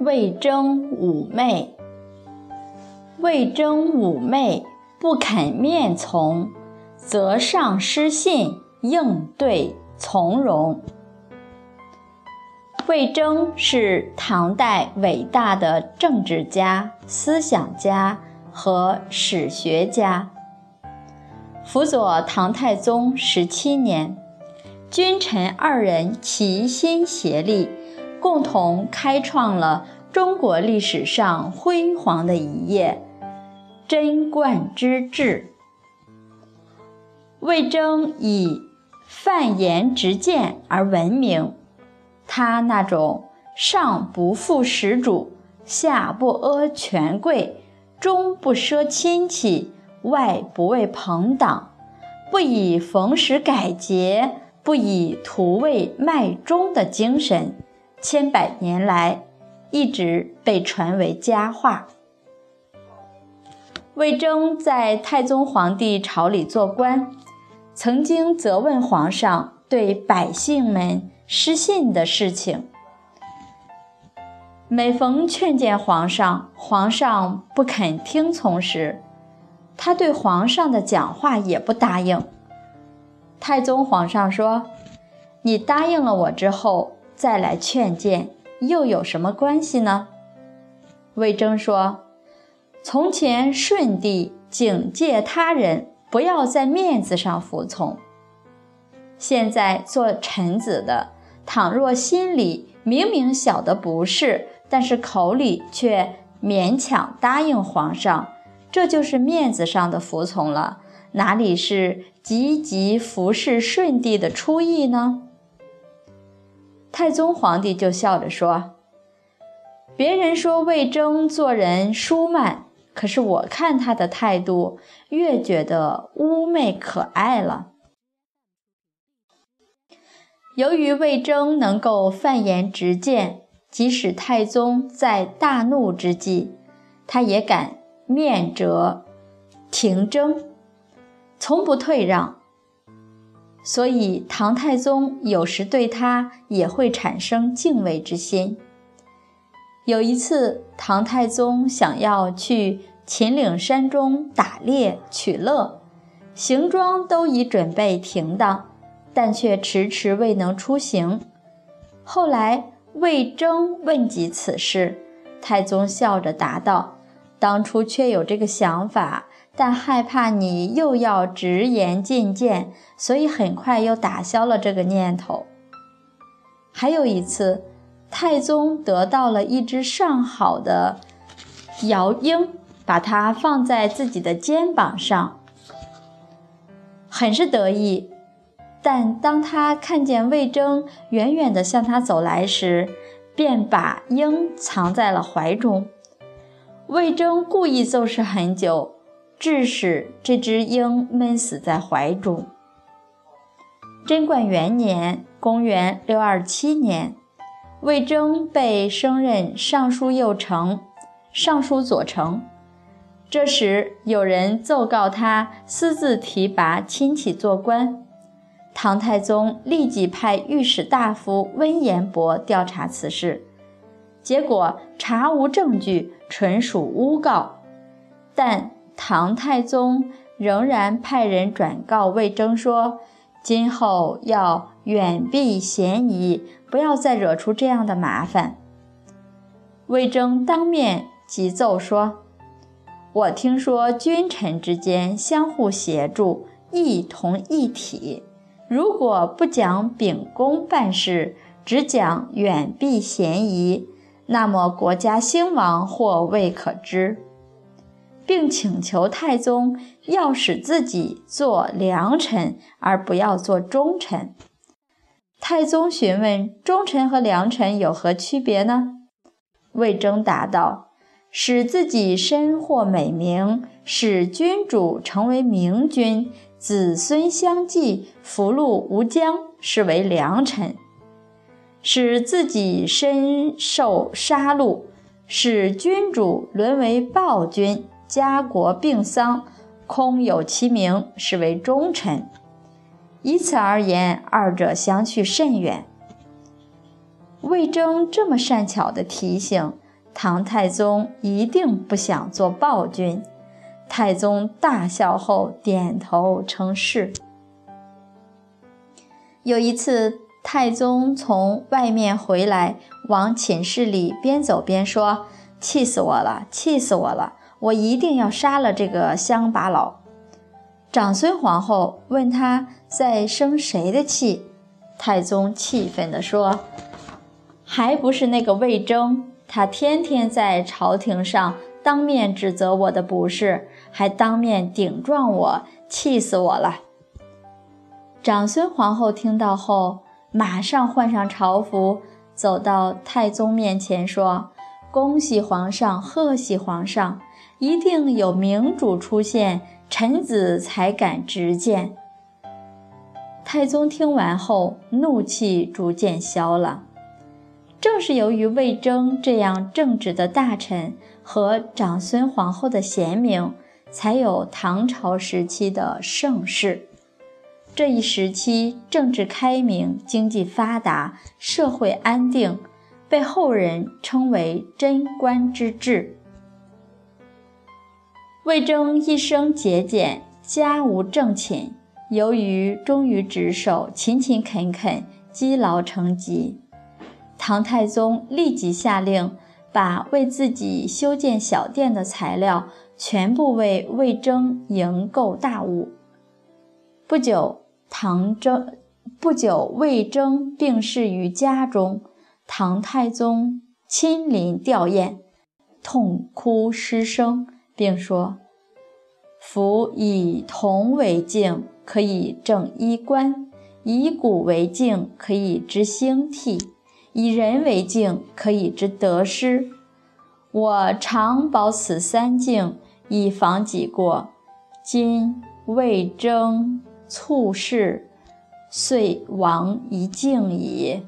魏征妩媚，魏征妩媚，不肯面从，则上失信，应对从容。魏征是唐代伟大的政治家、思想家和史学家，辅佐唐太宗十七年，君臣二人齐心协力，共同开创了中国历史上辉煌的一页——贞观之治。魏征以犯言直谏而闻名。他那种上不负始主，下不阿权贵，中不奢亲戚，外不为朋党，不以逢时改节，不以图为卖忠的精神，千百年来一直被传为佳话。魏征在太宗皇帝朝里做官，曾经责问皇上对百姓们。失信的事情，每逢劝谏皇上，皇上不肯听从时，他对皇上的讲话也不答应。太宗皇上说：“你答应了我之后再来劝谏，又有什么关系呢？”魏征说：“从前舜帝警戒他人不要在面子上服从，现在做臣子的。”倘若心里明明晓得不是，但是口里却勉强答应皇上，这就是面子上的服从了，哪里是积极服侍舜帝的初意呢？太宗皇帝就笑着说：“别人说魏征做人疏慢，可是我看他的态度，越觉得妩媚可爱了。”由于魏征能够犯言直谏，即使太宗在大怒之际，他也敢面折廷争，从不退让。所以唐太宗有时对他也会产生敬畏之心。有一次，唐太宗想要去秦岭山中打猎取乐，行装都已准备停当。但却迟迟未能出行。后来魏征问及此事，太宗笑着答道：“当初确有这个想法，但害怕你又要直言进谏，所以很快又打消了这个念头。”还有一次，太宗得到了一只上好的鹞鹰，把它放在自己的肩膀上，很是得意。但当他看见魏征远远地向他走来时，便把鹰藏在了怀中。魏征故意奏事很久，致使这只鹰闷死在怀中。贞观元年（公元627年），魏征被升任尚书右丞、尚书左丞。这时，有人奏告他私自提拔亲戚做官。唐太宗立即派御史大夫温彦博调查此事，结果查无证据，纯属诬告。但唐太宗仍然派人转告魏征说：“今后要远避嫌疑，不要再惹出这样的麻烦。”魏征当面急奏说：“我听说君臣之间相互协助，一同一体。”如果不讲秉公办事，只讲远避嫌疑，那么国家兴亡或未可知，并请求太宗要使自己做良臣，而不要做忠臣。太宗询问：忠臣和良臣有何区别呢？魏征答道：使自己身获美名，使君主成为明君。子孙相继，福禄无疆，是为良臣；使自己身受杀戮，使君主沦为暴君，家国病丧，空有其名，是为忠臣。以此而言，二者相去甚远。魏征这么善巧的提醒，唐太宗一定不想做暴君。太宗大笑后点头称是。有一次，太宗从外面回来，往寝室里边走边说：“气死我了，气死我了！我一定要杀了这个乡巴佬。”长孙皇后问他在生谁的气，太宗气愤地说：“还不是那个魏征，他天天在朝廷上。”当面指责我的不是，还当面顶撞我，气死我了！长孙皇后听到后，马上换上朝服，走到太宗面前说：“恭喜皇上，贺喜皇上！一定有明主出现，臣子才敢直谏。”太宗听完后，怒气逐渐消了。正是由于魏征这样正直的大臣。和长孙皇后的贤明，才有唐朝时期的盛世。这一时期政治开明，经济发达，社会安定，被后人称为“贞观之治”。魏征一生节俭，家无正寝，由于忠于职守，勤勤恳恳，积劳成疾。唐太宗立即下令。把为自己修建小店的材料全部为魏征营购大物。不久，唐征不久，魏征病逝于家中，唐太宗亲临吊唁，痛哭失声，并说：“夫以铜为镜，可以正衣冠；以古为镜，可以知兴替。”以人为镜，可以知得失。我常保此三镜，以防己过。今魏征猝逝，遂亡一镜矣。